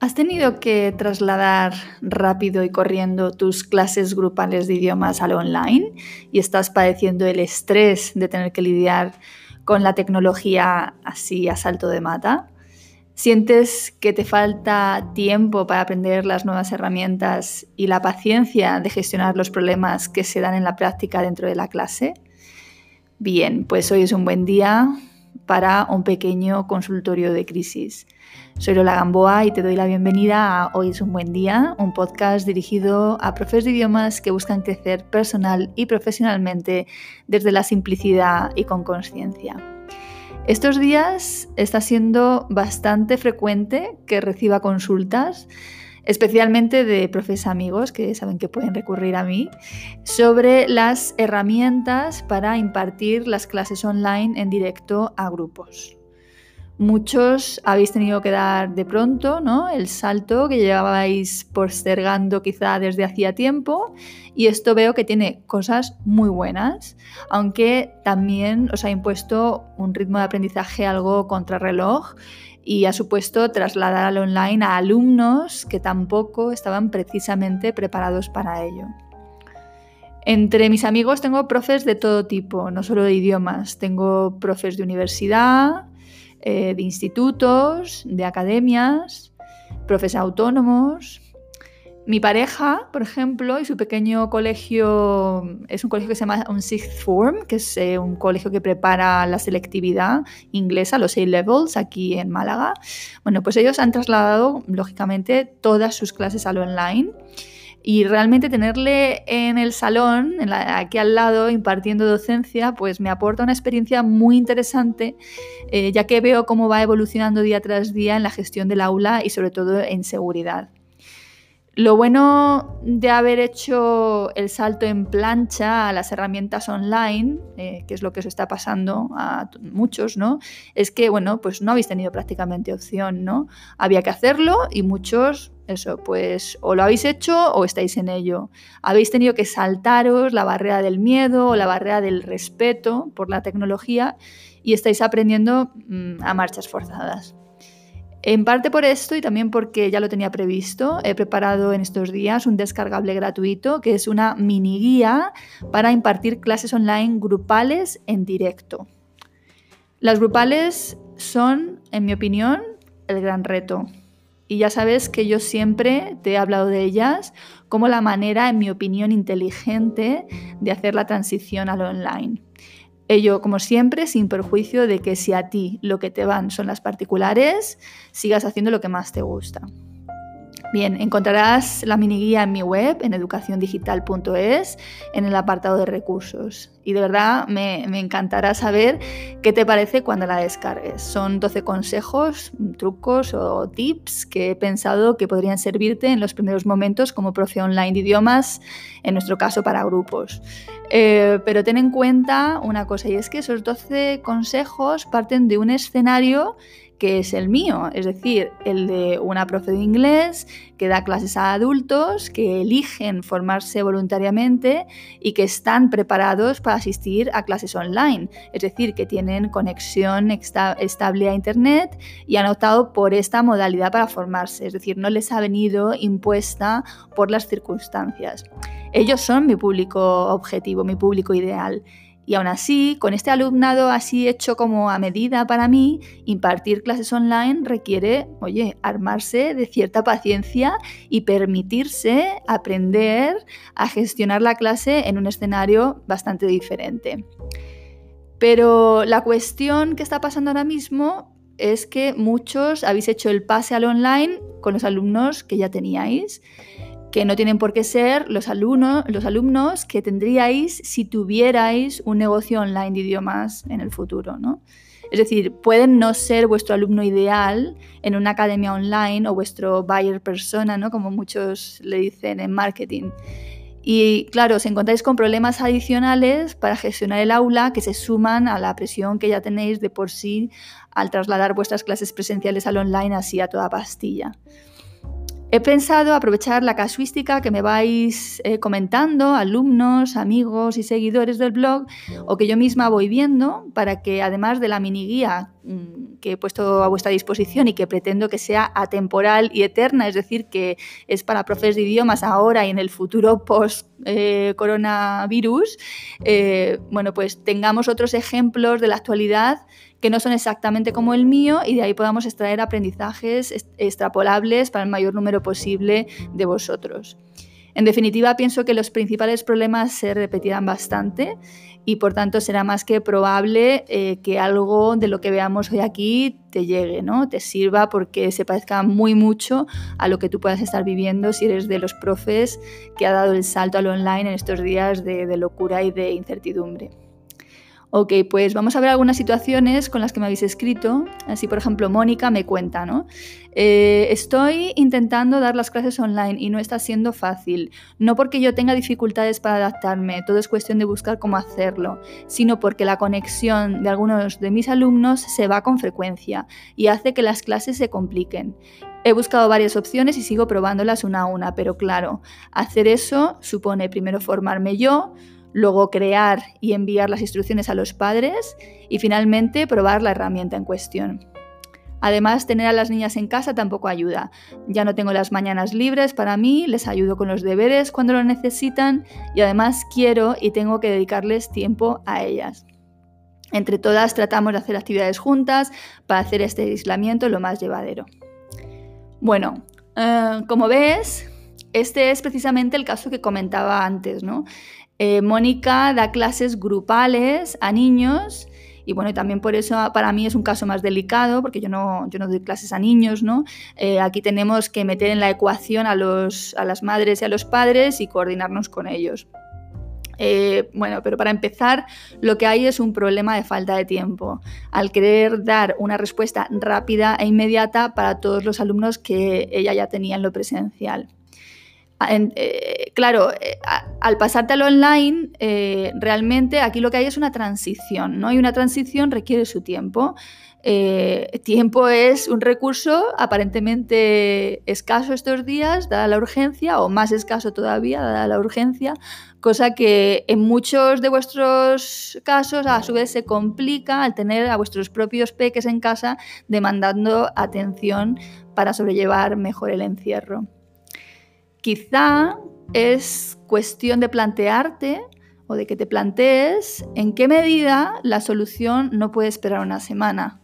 ¿Has tenido que trasladar rápido y corriendo tus clases grupales de idiomas al online y estás padeciendo el estrés de tener que lidiar con la tecnología así a salto de mata? ¿Sientes que te falta tiempo para aprender las nuevas herramientas y la paciencia de gestionar los problemas que se dan en la práctica dentro de la clase? Bien, pues hoy es un buen día para un pequeño consultorio de crisis. Soy Lola Gamboa y te doy la bienvenida a Hoy es un buen día, un podcast dirigido a profes de idiomas que buscan crecer personal y profesionalmente desde la simplicidad y con conciencia. Estos días está siendo bastante frecuente que reciba consultas especialmente de profes amigos que saben que pueden recurrir a mí, sobre las herramientas para impartir las clases online en directo a grupos. Muchos habéis tenido que dar de pronto ¿no? el salto que llevabais postergando quizá desde hacía tiempo y esto veo que tiene cosas muy buenas, aunque también os ha impuesto un ritmo de aprendizaje algo contrarreloj y ha supuesto trasladar al online a alumnos que tampoco estaban precisamente preparados para ello. Entre mis amigos tengo profes de todo tipo, no solo de idiomas. Tengo profes de universidad, eh, de institutos, de academias, profes autónomos, mi pareja, por ejemplo, y su pequeño colegio, es un colegio que se llama un Sixth Form, que es eh, un colegio que prepara la selectividad inglesa, los A-Levels, aquí en Málaga. Bueno, pues ellos han trasladado, lógicamente, todas sus clases a lo online. Y realmente tenerle en el salón, aquí al lado, impartiendo docencia, pues me aporta una experiencia muy interesante, eh, ya que veo cómo va evolucionando día tras día en la gestión del aula y sobre todo en seguridad. Lo bueno de haber hecho el salto en plancha a las herramientas online, eh, que es lo que os está pasando a muchos, ¿no? Es que, bueno, pues no habéis tenido prácticamente opción, ¿no? Había que hacerlo y muchos, eso, pues o lo habéis hecho o estáis en ello. Habéis tenido que saltaros la barrera del miedo o la barrera del respeto por la tecnología y estáis aprendiendo mm, a marchas forzadas. En parte por esto y también porque ya lo tenía previsto, he preparado en estos días un descargable gratuito que es una mini guía para impartir clases online grupales en directo. Las grupales son, en mi opinión, el gran reto. Y ya sabes que yo siempre te he hablado de ellas como la manera, en mi opinión, inteligente de hacer la transición al online. Ello, como siempre, sin perjuicio de que si a ti lo que te van son las particulares, sigas haciendo lo que más te gusta. Bien, encontrarás la mini guía en mi web, en educaciondigital.es, en el apartado de recursos. Y de verdad me, me, encantará saber qué te parece cuando la descargues. Son 12 consejos, trucos o tips que he pensado que podrían servirte en los primeros momentos como profe online de idiomas, en nuestro caso para grupos. Eh, pero ten en cuenta una cosa, y es que esos 12 consejos parten de un escenario que es el mío, es decir, el de una profe de inglés que da clases a adultos que eligen formarse voluntariamente y que están preparados para asistir a clases online, es decir, que tienen conexión estable a Internet y han optado por esta modalidad para formarse, es decir, no les ha venido impuesta por las circunstancias. Ellos son mi público objetivo, mi público ideal. Y aún así, con este alumnado así hecho como a medida para mí, impartir clases online requiere, oye, armarse de cierta paciencia y permitirse aprender a gestionar la clase en un escenario bastante diferente. Pero la cuestión que está pasando ahora mismo es que muchos habéis hecho el pase al online con los alumnos que ya teníais que no tienen por qué ser los alumnos, los alumnos que tendríais si tuvierais un negocio online de idiomas en el futuro. ¿no? Es decir, pueden no ser vuestro alumno ideal en una academia online o vuestro buyer persona, ¿no? como muchos le dicen en marketing. Y claro, os encontráis con problemas adicionales para gestionar el aula que se suman a la presión que ya tenéis de por sí al trasladar vuestras clases presenciales al online así a toda pastilla. He pensado aprovechar la casuística que me vais eh, comentando, alumnos, amigos y seguidores del blog, o que yo misma voy viendo, para que además de la mini guía mm, que he puesto a vuestra disposición y que pretendo que sea atemporal y eterna, es decir, que es para profes de idiomas ahora y en el futuro post-coronavirus, eh, eh, bueno, pues tengamos otros ejemplos de la actualidad que no son exactamente como el mío y de ahí podamos extraer aprendizajes extrapolables para el mayor número posible de vosotros. En definitiva, pienso que los principales problemas se repetirán bastante y por tanto será más que probable eh, que algo de lo que veamos hoy aquí te llegue, ¿no? te sirva porque se parezca muy mucho a lo que tú puedas estar viviendo si eres de los profes que ha dado el salto al online en estos días de locura y de incertidumbre. Ok, pues vamos a ver algunas situaciones con las que me habéis escrito. Así, por ejemplo, Mónica me cuenta, ¿no? Eh, estoy intentando dar las clases online y no está siendo fácil. No porque yo tenga dificultades para adaptarme, todo es cuestión de buscar cómo hacerlo, sino porque la conexión de algunos de mis alumnos se va con frecuencia y hace que las clases se compliquen. He buscado varias opciones y sigo probándolas una a una, pero claro, hacer eso supone primero formarme yo, luego crear y enviar las instrucciones a los padres y finalmente probar la herramienta en cuestión. Además, tener a las niñas en casa tampoco ayuda. Ya no tengo las mañanas libres para mí, les ayudo con los deberes cuando lo necesitan y además quiero y tengo que dedicarles tiempo a ellas. Entre todas tratamos de hacer actividades juntas para hacer este aislamiento lo más llevadero. Bueno, eh, como ves, este es precisamente el caso que comentaba antes, ¿no? Eh, Mónica da clases grupales a niños y bueno, también por eso para mí es un caso más delicado, porque yo no, yo no doy clases a niños, ¿no? Eh, aquí tenemos que meter en la ecuación a, los, a las madres y a los padres y coordinarnos con ellos. Eh, bueno, pero para empezar, lo que hay es un problema de falta de tiempo. Al querer dar una respuesta rápida e inmediata para todos los alumnos que ella ya tenía en lo presencial. Eh, claro, eh, al pasarte al online, eh, realmente aquí lo que hay es una transición, ¿no? Y una transición requiere su tiempo. tiempo es un recurso aparentemente escaso estos días, dada la urgencia, o más escaso todavía, dada la urgencia, cosa que en muchos de vuestros casos a su vez se complica al tener a vuestros propios peques en casa demandando atención para sobrellevar mejor el encierro. Quizá es cuestión de plantearte o de que te plantees en qué medida la solución no puede esperar una semana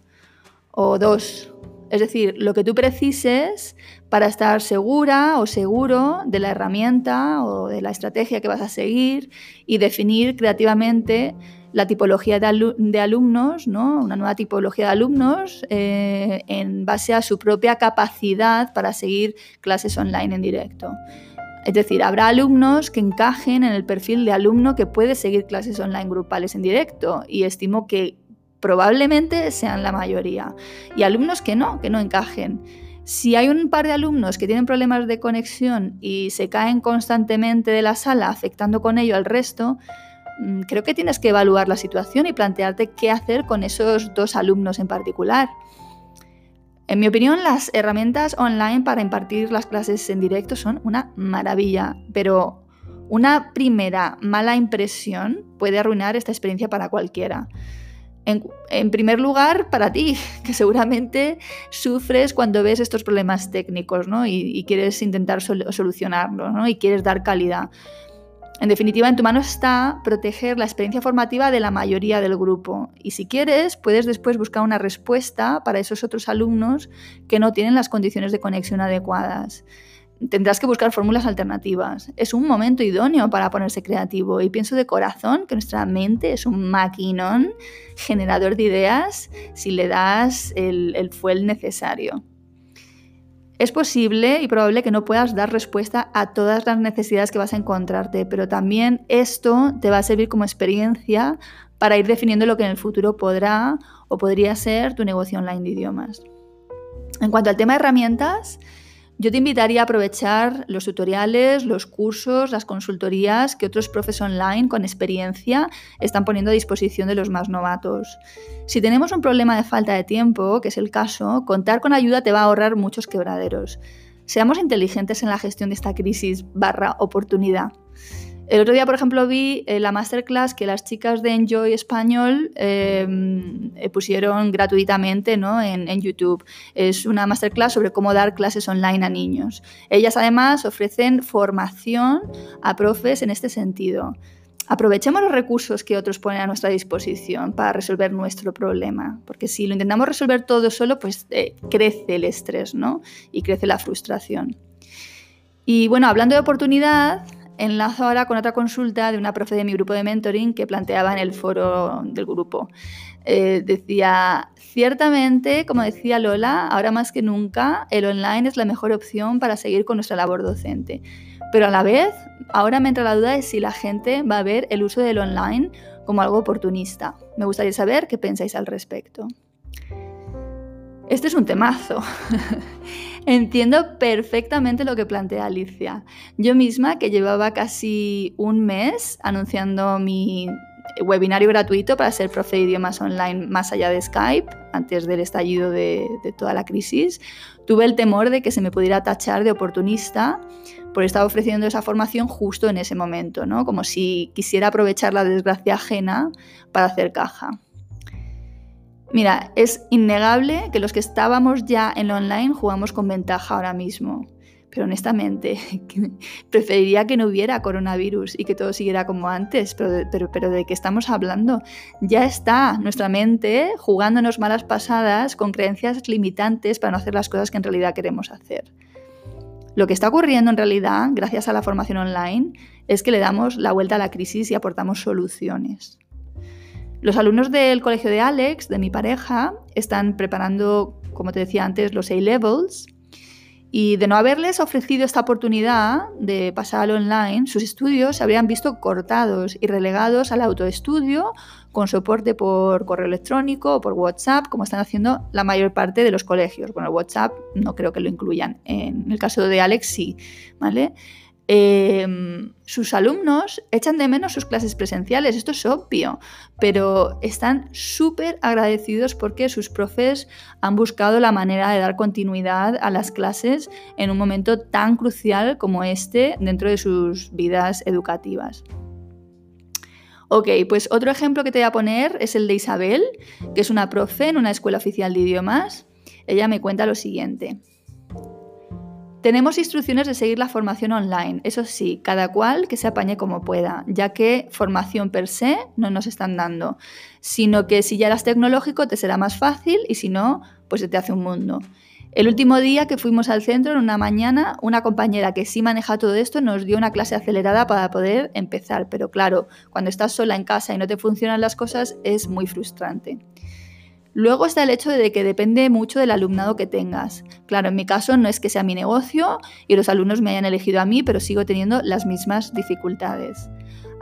o dos. Es decir, lo que tú precises para estar segura o seguro de la herramienta o de la estrategia que vas a seguir y definir creativamente la tipología de, alumnos, ¿no? una nueva tipología de alumnos eh, en base a su propia capacidad para seguir clases online en directo. Es decir, habrá alumnos que encajen en el perfil de alumno que puede seguir clases online grupales en directo y estimo que probablemente sean la mayoría. Y alumnos que no, que no encajen. Si hay un par de alumnos que tienen problemas de conexión y se caen constantemente de la sala afectando con ello al resto, creo que tienes que evaluar la situación y plantearte qué hacer con esos dos alumnos en particular. En mi opinión, las herramientas online para impartir las clases en directo son una maravilla, pero una primera mala impresión puede arruinar esta experiencia para cualquiera. En, primer lugar, para ti, que seguramente sufres cuando ves estos problemas técnicos y, quieres intentar solucionarlos ¿no? y quieres dar calidad. En definitiva, en tu mano está proteger la experiencia formativa de la mayoría del grupo. Y si quieres, puedes después buscar una respuesta para esos otros alumnos que no tienen las condiciones de conexión adecuadas. Tendrás que buscar fórmulas alternativas. Es un momento idóneo para ponerse creativo y pienso de corazón que nuestra mente es un maquinón generador de ideas si le das el, el fuel necesario. Es posible y probable que no puedas dar respuesta a todas las necesidades que vas a encontrarte, pero también esto te va a servir como experiencia para ir definiendo lo que en el futuro podrá o podría ser tu negocio online de idiomas. En cuanto al tema de herramientas, yo te invitaría a aprovechar los tutoriales, los cursos, las consultorías que otros profes online con experiencia están poniendo a disposición de los más novatos. Si tenemos un problema de falta de tiempo, que es el caso, contar con ayuda te va a ahorrar muchos quebraderos. Seamos inteligentes en la gestión de esta crisis barra oportunidad. El otro día, por ejemplo, vi eh, la masterclass que las chicas de Enjoy Español em, eh, pusieron gratuitamente ¿no? en, YouTube. Es una masterclass sobre cómo dar clases online a niños. Ellas además ofrecen formación a profes en este sentido. Aprovechemos los recursos que otros ponen a nuestra disposición para resolver nuestro problema, porque si lo intentamos resolver todo solo, pues eh, crece el estrés ¿no? y crece la frustración. Y bueno, hablando de oportunidad, Enlazo ahora con otra consulta de una profe de mi grupo de mentoring que planteaba en el foro del grupo. Eh, decía, ciertamente, como decía Lola, ahora más que nunca, el online es la mejor opción para seguir con nuestra labor docente. Pero a la vez, ahora me entra la duda de si la gente va a ver el uso del online como algo oportunista. Me gustaría saber qué pensáis al respecto. Este es un temazo. Entiendo perfectamente lo que plantea Alicia. Yo misma, que llevaba casi un mes anunciando mi webinario gratuito para ser profe de idiomas online más allá de Skype, antes del estallido de, toda la crisis, tuve el temor de que se me pudiera tachar de oportunista por estar ofreciendo esa formación justo en ese momento, ¿no? como si quisiera aprovechar la desgracia ajena para hacer caja. Mira, es innegable que los que estábamos ya en lo online jugamos con ventaja ahora mismo. Pero honestamente, preferiría que no hubiera coronavirus y que todo siguiera como antes. Pero, pero, de qué estamos hablando? Ya está nuestra mente jugándonos malas pasadas con creencias limitantes para no hacer las cosas que en realidad queremos hacer. Lo que está ocurriendo en realidad, gracias a la formación online, es que le damos la vuelta a la crisis y aportamos soluciones. Los alumnos del colegio de Alex, de mi pareja, están preparando, como te decía antes, los A-Levels. Y de no haberles ofrecido esta oportunidad de pasar online, sus estudios se habrían visto cortados y relegados al autoestudio con soporte por correo electrónico o por WhatsApp, como están haciendo la mayor parte de los colegios. Bueno, WhatsApp no creo que lo incluyan. En el caso de Alex sí, ¿vale? Em, sus alumnos echan de menos sus clases presenciales, esto es obvio, pero están súper agradecidos porque sus profes han buscado la manera de dar continuidad a las clases en un momento tan crucial como este dentro de sus vidas educativas. Ok, pues otro ejemplo que te voy a poner es el de Isabel, que es una profe en una escuela oficial de idiomas. Ella me cuenta lo siguiente. Tenemos instrucciones de seguir la formación online, eso sí, cada cual que se apañe como pueda, ya que formación per se no nos están dando, sino que si ya eras tecnológico te será más fácil y si no, pues se te hace un mundo. El último día que fuimos al centro, en una mañana, una compañera que sí maneja todo esto nos dio una clase acelerada para poder empezar, pero claro, cuando estás sola en casa y no te funcionan las cosas es muy frustrante. Luego está el hecho de que depende mucho del alumnado que tengas. Claro, en mi caso no es que sea mi negocio y los alumnos me hayan elegido a mí, pero sigo teniendo las mismas dificultades.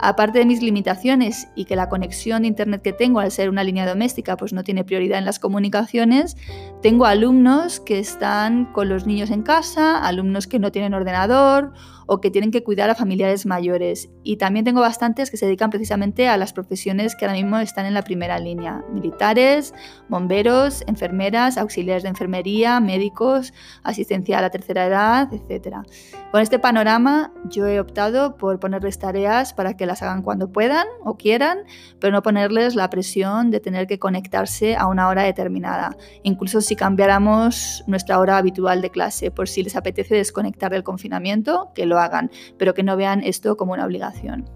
Aparte de mis limitaciones y que la conexión de internet que tengo al ser una línea doméstica pues no tiene prioridad en las comunicaciones, tengo alumnos que están con los niños en casa, alumnos que no tienen ordenador o que tienen que cuidar a familiares mayores. Y también tengo bastantes que se dedican precisamente a las profesiones que ahora mismo están en la primera línea. Militares, bomberos, enfermeras, auxiliares de enfermería, médicos, asistencia a la tercera edad, etc. Con este panorama yo he optado por ponerles tareas para que hagan cuando puedan o quieran, pero no ponerles la presión de tener que conectarse a una hora determinada. Incluso si cambiáramos nuestra hora habitual de clase, por si les apetece desconectar del confinamiento, que lo hagan, pero que no vean esto como una obligación.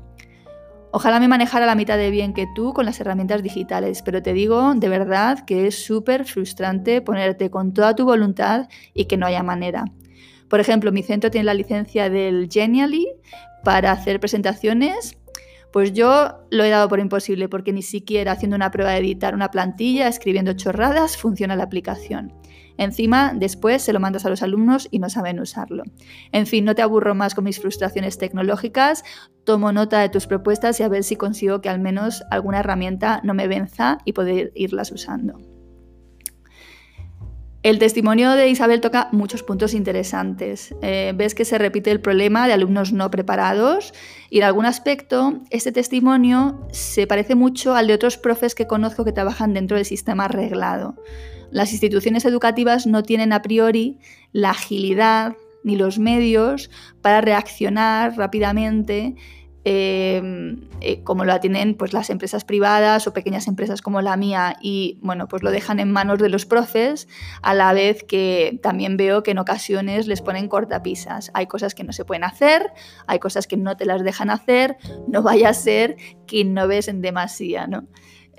Ojalá me manejara la mitad de bien que tú con las herramientas digitales, pero te digo de verdad que es súper frustrante ponerte con toda tu voluntad y que no haya manera. Por ejemplo, mi centro tiene la licencia del Genially para hacer presentaciones. Pues yo lo he dado por imposible porque ni siquiera haciendo una prueba de editar una plantilla, escribiendo chorradas, funciona la aplicación. Encima, después se lo mandas a los alumnos y no saben usarlo. En fin, no te aburro más con mis frustraciones tecnológicas, tomo nota de tus propuestas y a ver si consigo que al menos alguna herramienta no me venza y poder irlas usando. El testimonio de Isabel toca muchos puntos interesantes. Eh, ves que se repite el problema de alumnos no preparados y en algún aspecto este testimonio se parece mucho al de otros profes que conozco que trabajan dentro del sistema reglado. Las instituciones educativas no tienen a priori la agilidad ni los medios para reaccionar rápidamente Em, eh, como lo tienen pues, las empresas privadas o pequeñas empresas como la mía y bueno, pues lo dejan en manos de los profes, a la vez que también veo que en ocasiones les ponen cortapisas. Hay cosas que no se pueden hacer, hay cosas que no te las dejan hacer, no vaya a ser que innoves en demasía, ¿no?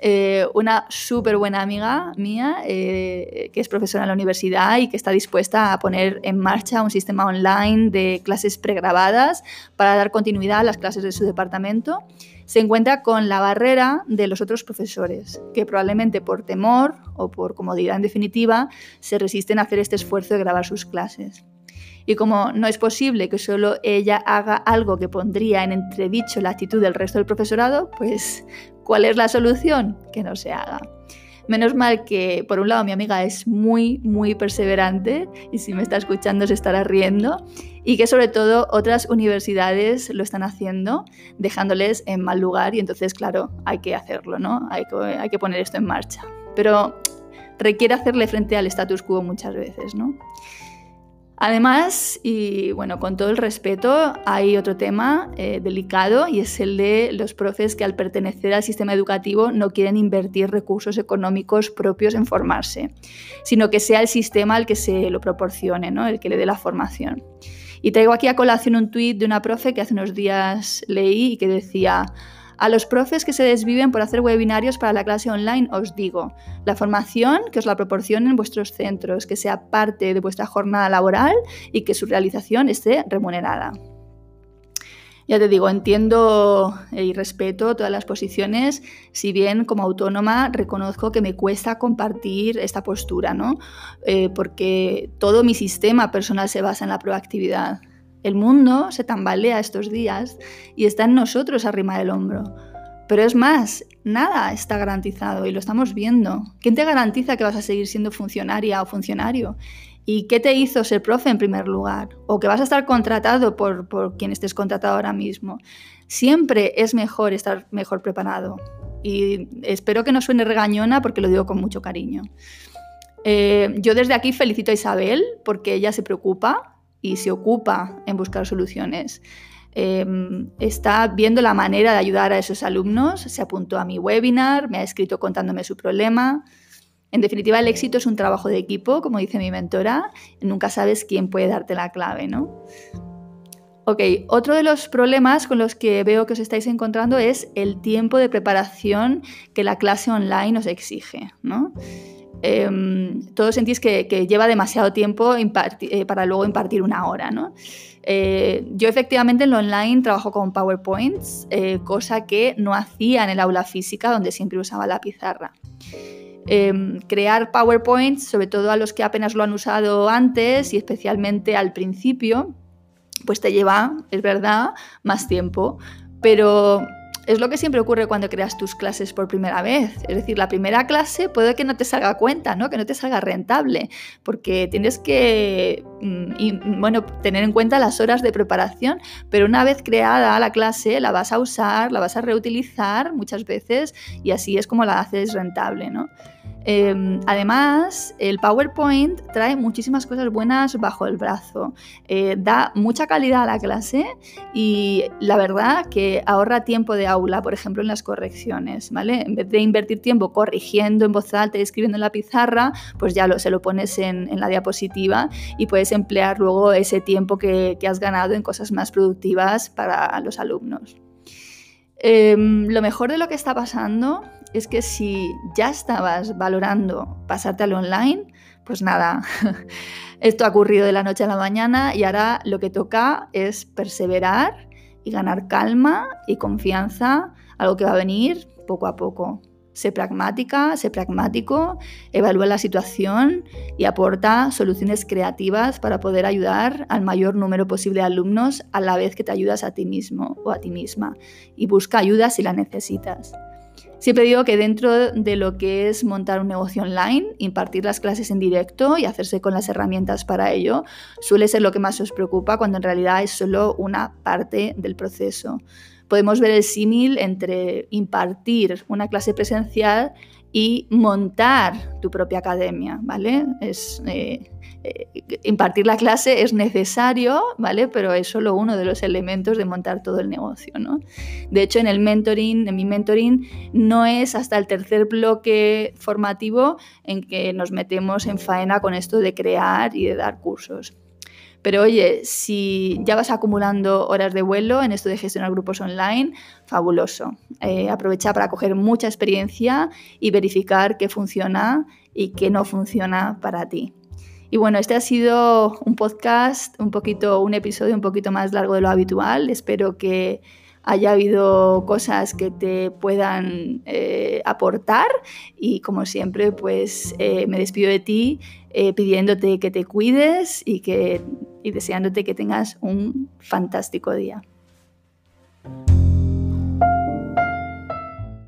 Eh, una súper buena amiga mía, eh, que es profesora en la universidad y que está dispuesta a poner en marcha un sistema online de clases pregrabadas para dar continuidad a las clases de su departamento, se encuentra con la barrera de los otros profesores, que probablemente por temor o por comodidad en definitiva, se resisten a hacer este esfuerzo de grabar sus clases. Y como no es posible que solo ella haga algo que pondría en entredicho la actitud del resto del profesorado, pues ¿cuál es la solución? Que no se haga. Menos mal que, por un lado, mi amiga es muy, muy perseverante y si me está escuchando se estará riendo y que sobre todo otras universidades lo están haciendo, dejándoles en mal lugar y entonces, claro, hay que hacerlo, ¿no? Hay que, hay que poner esto en marcha. Pero requiere hacerle frente al status quo muchas veces, ¿no? Además, y bueno, con todo el respeto, hay otro tema eh, delicado y es el de los profes que al pertenecer al sistema educativo no quieren invertir recursos económicos propios en formarse, sino que sea el sistema el que se lo proporcione, ¿no? el que le dé la formación. Y traigo aquí a colación un tuit de una profe que hace unos días leí y que decía, a los profes que se desviven por hacer webinarios para la clase online, os digo, la formación que os la proporcionen vuestros centros, que sea parte de vuestra jornada laboral y que su realización esté remunerada. Ya te digo, entiendo y respeto todas las posiciones, si bien como autónoma reconozco que me cuesta compartir esta postura, ¿no? Eh, porque todo mi sistema personal se basa en la proactividad. El mundo se tambalea estos días y está en nosotros arrimar el hombro. Pero es más, nada está garantizado y lo estamos viendo. ¿Quién te garantiza que vas a seguir siendo funcionaria o funcionario? ¿Y qué te hizo ser profe en primer lugar? ¿O que vas a estar contratado por, quien estés contratado ahora mismo? Siempre es mejor estar mejor preparado. Y espero que no suene regañona porque lo digo con mucho cariño. Eh, yo desde aquí felicito a Isabel porque ella se preocupa y se ocupa en buscar soluciones. Em, está viendo la manera de ayudar a esos alumnos, se apuntó a mi webinar, me ha escrito contándome su problema. En definitiva, el éxito es un trabajo de equipo, como dice mi mentora, nunca sabes quién puede darte la clave, ¿no? Ok, otro de los problemas con los que veo que os estáis encontrando es el tiempo de preparación que la clase online os exige, ¿no? Em, todos sentís que, lleva demasiado tiempo eh, para luego impartir una hora. ¿no? Eh, yo efectivamente en lo online trabajo con PowerPoints, eh, cosa que no hacía en el aula física donde siempre usaba la pizarra. Em, crear PowerPoints, sobre todo a los que apenas lo han usado antes y especialmente al principio, pues te lleva, es verdad, más tiempo. Pero es lo que siempre ocurre cuando creas tus clases por primera vez. Es decir, la primera clase puede que no te salga cuenta, ¿no? que no te salga rentable, porque tienes que mm, bueno, tener en cuenta las horas de preparación, pero una vez creada la clase la vas a usar, la vas a reutilizar muchas veces y así es como la haces rentable. ¿no? Em, además, el PowerPoint trae muchísimas cosas buenas bajo el brazo, eh, da mucha calidad a la clase y la verdad que ahorra tiempo de aula, por ejemplo, en las correcciones, ¿vale? En vez de invertir tiempo corrigiendo en voz alta y escribiendo en la pizarra, pues ya lo, se lo pones en, la diapositiva y puedes emplear luego ese tiempo que, has ganado en cosas más productivas para los alumnos. Em, lo mejor de lo que está pasando es que si ya estabas valorando pasarte al online, pues nada, esto ha ocurrido de la noche a la mañana y ahora lo que toca es perseverar y ganar calma y confianza, algo que va a venir poco a poco. sé pragmática, sé pragmático, evalúa la situación y aporta soluciones creativas para poder ayudar al mayor número posible de alumnos a la vez que te ayudas a ti mismo o a ti misma. Y busca ayuda si la necesitas. Siempre digo que dentro de lo que es montar un negocio online, impartir las clases en directo y hacerse con las herramientas para ello, suele ser lo que más os preocupa cuando en realidad es solo una parte del proceso. Podemos ver el símil entre impartir una clase presencial y montar tu propia academia, ¿vale? Eh, eh, impartir la clase es necesario, ¿vale? Pero es solo uno de los elementos de montar todo el negocio, ¿no? De hecho, en el mentoring, en mi mentoring, no es hasta el tercer bloque formativo en que nos metemos en faena con esto de crear y de dar cursos. Pero oye, si ya vas acumulando horas de vuelo en esto de gestionar grupos online, fabuloso. Eh, aprovecha para coger mucha experiencia y verificar qué funciona y qué no funciona para ti. Y bueno, este ha sido un podcast, un poquito, un episodio un poquito más largo de lo habitual. Espero que haya habido cosas que te puedan eh, aportar y como siempre pues eh, me despido de ti eh, pidiéndote que te cuides y, que, y deseándote que tengas un fantástico día.